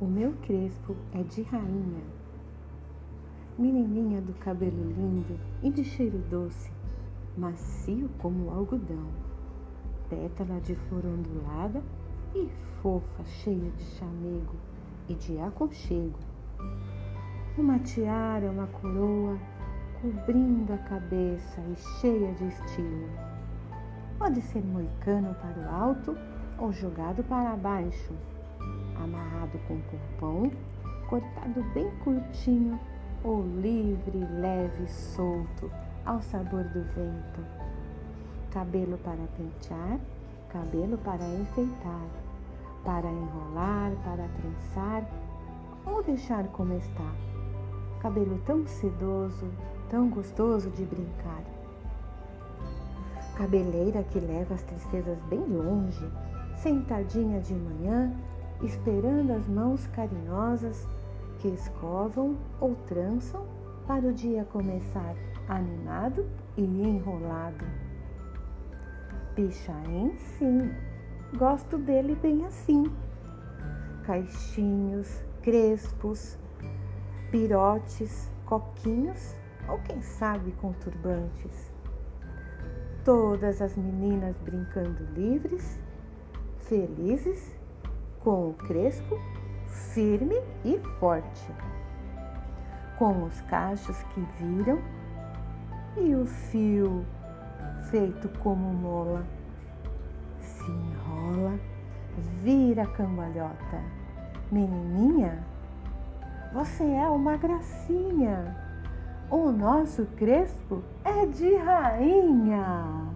O meu crespo é de rainha, menininha do cabelo lindo e de cheiro doce, macio como algodão, pétala de flor ondulada e fofa, cheia de chamego e de aconchego. Uma tiara, uma coroa, cobrindo a cabeça e cheia de estilo. Pode ser moicano para o alto ou jogado para baixo amarrado com pompom, cortado bem curtinho ou livre, leve, solto, ao sabor do vento. Cabelo para pentear, cabelo para enfeitar, para enrolar, para trançar ou deixar como está. Cabelo tão sedoso, tão gostoso de brincar. Cabeleira que leva as tristezas bem longe, sentadinha de manhã esperando as mãos carinhosas que escovam ou trançam para o dia começar animado e enrolado. Pichain, sim, gosto dele bem assim. Caixinhos, crespos, pirotes, coquinhos ou quem sabe com turbantes. Todas as meninas brincando livres, felizes com o crespo firme e forte, com os cachos que viram e o fio feito como mola. Se enrola, vira cambalhota. Menininha, você é uma gracinha. O nosso crespo é de rainha.